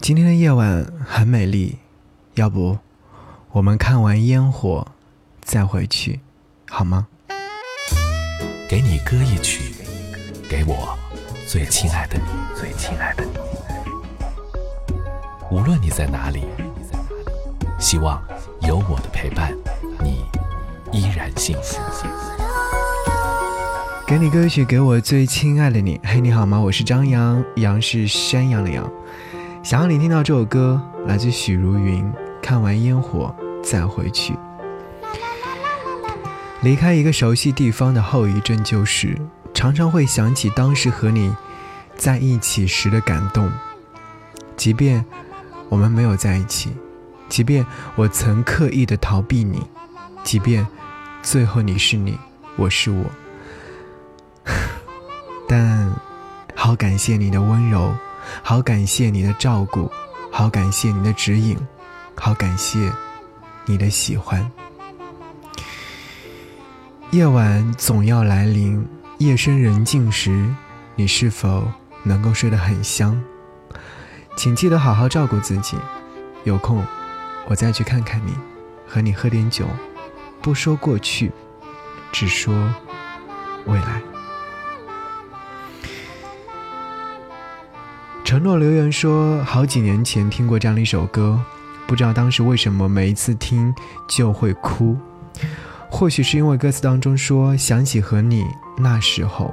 今天的夜晚很美丽，要不我们看完烟火再回去，好吗？给你歌一曲，给我最亲爱的你，最亲爱的你。无论你在哪里，希望有我的陪伴，你依然幸福。给你歌曲，给我最亲爱的你。嘿，你好吗？我是张扬，杨是山羊的羊。想让你听到这首歌，来自许茹芸。看完烟火再回去，离开一个熟悉地方的后遗症就是，常常会想起当时和你在一起时的感动。即便我们没有在一起，即便我曾刻意的逃避你，即便最后你是你，我是我，但好感谢你的温柔。好感谢你的照顾，好感谢你的指引，好感谢你的喜欢。夜晚总要来临，夜深人静时，你是否能够睡得很香？请记得好好照顾自己。有空，我再去看看你，和你喝点酒，不说过去，只说未来。承诺留言说，好几年前听过这样的一首歌，不知道当时为什么每一次听就会哭。或许是因为歌词当中说想起和你那时候，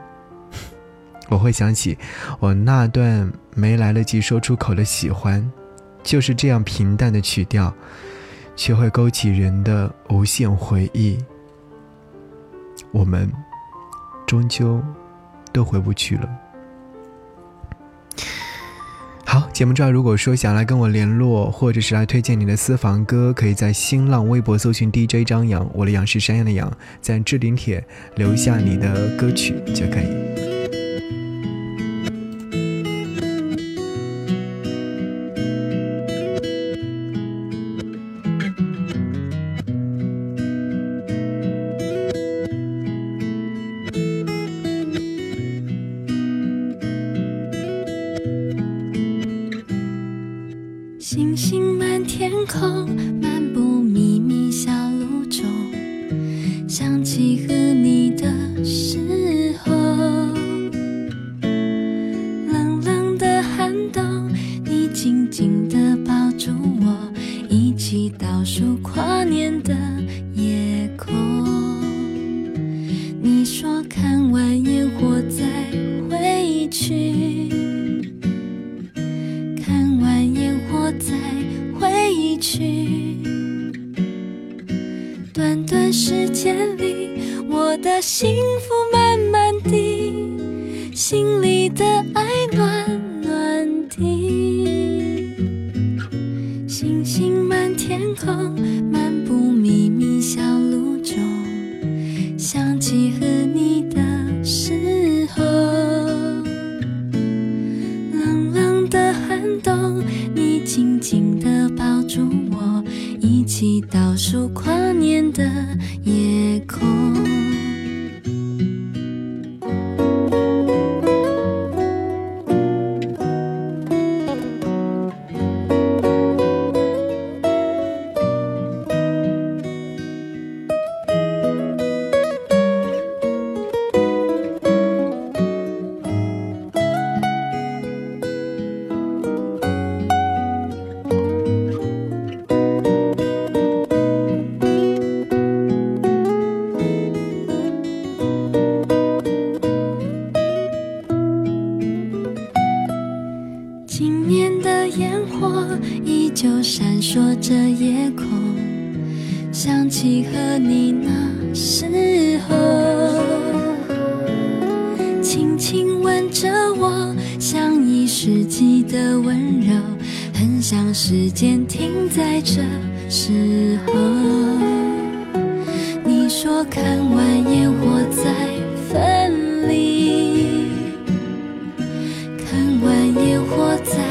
我会想起我那段没来得及说出口的喜欢，就是这样平淡的曲调，却会勾起人的无限回忆。我们终究都回不去了。节目之外，如果说想来跟我联络，或者是来推荐你的私房歌，可以在新浪微博搜寻 DJ 张扬，我的杨是山羊的羊，在置顶帖留下你的歌曲就可以。数跨年的夜空。你说看完烟火再回去。看完烟火再回去，短短时间里，我的幸福慢慢地，心里的爱住我，一起倒数跨年的夜空。想起和你那时候，轻轻吻着我，像一世纪的温柔，很想时间停在这时候。你说看完烟火再分离，看完烟火再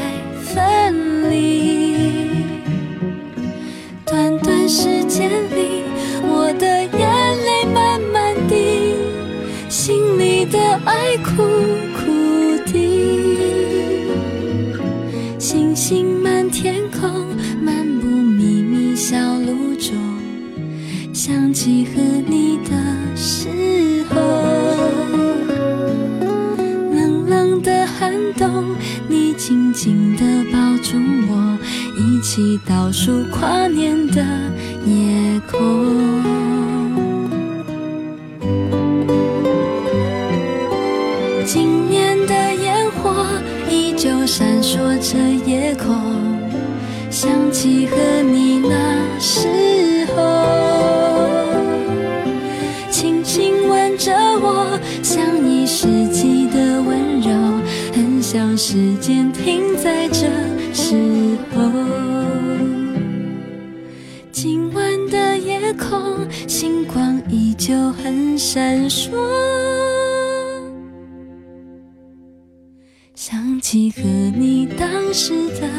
的爱苦苦的，星星满。天空，漫步秘密小路中，想起和你的时候。冷冷的寒冬，你紧紧地抱住我，一起倒数跨年的夜空。时间停在这时候。今晚的夜空，星光依旧很闪烁。想起和你当时的